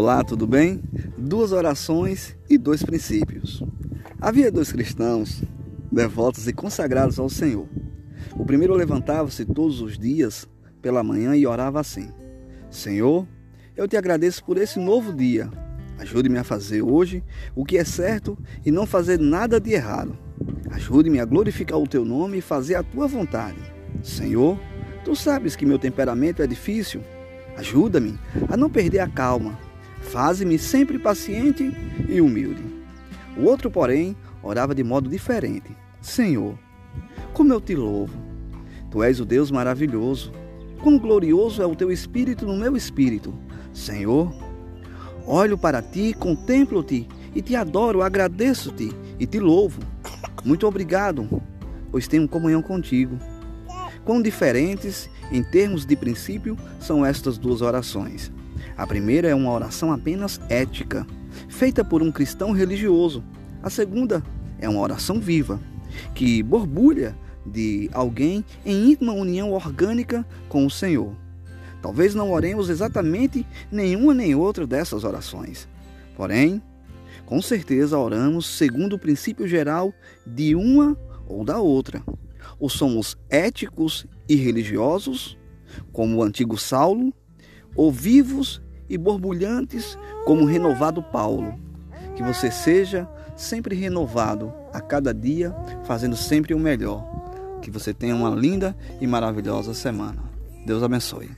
Olá, tudo bem? Duas orações e dois princípios. Havia dois cristãos devotos e consagrados ao Senhor. O primeiro levantava-se todos os dias pela manhã e orava assim: Senhor, eu te agradeço por esse novo dia. Ajude-me a fazer hoje o que é certo e não fazer nada de errado. Ajude-me a glorificar o teu nome e fazer a tua vontade. Senhor, tu sabes que meu temperamento é difícil. Ajuda-me a não perder a calma Faze-me sempre paciente e humilde. O outro, porém, orava de modo diferente. Senhor, como eu te louvo. Tu és o Deus maravilhoso. Quão glorioso é o teu espírito no meu espírito. Senhor, olho para ti, contemplo-te e te adoro, agradeço-te e te louvo. Muito obrigado, pois tenho comunhão contigo. Quão diferentes, em termos de princípio, são estas duas orações. A primeira é uma oração apenas ética, feita por um cristão religioso. A segunda é uma oração viva, que borbulha de alguém em íntima união orgânica com o Senhor. Talvez não oremos exatamente nenhuma nem outra dessas orações. Porém, com certeza oramos segundo o princípio geral de uma ou da outra. Ou somos éticos e religiosos, como o antigo Saulo, ou vivos e borbulhantes como o renovado Paulo. Que você seja sempre renovado a cada dia, fazendo sempre o melhor. Que você tenha uma linda e maravilhosa semana. Deus abençoe.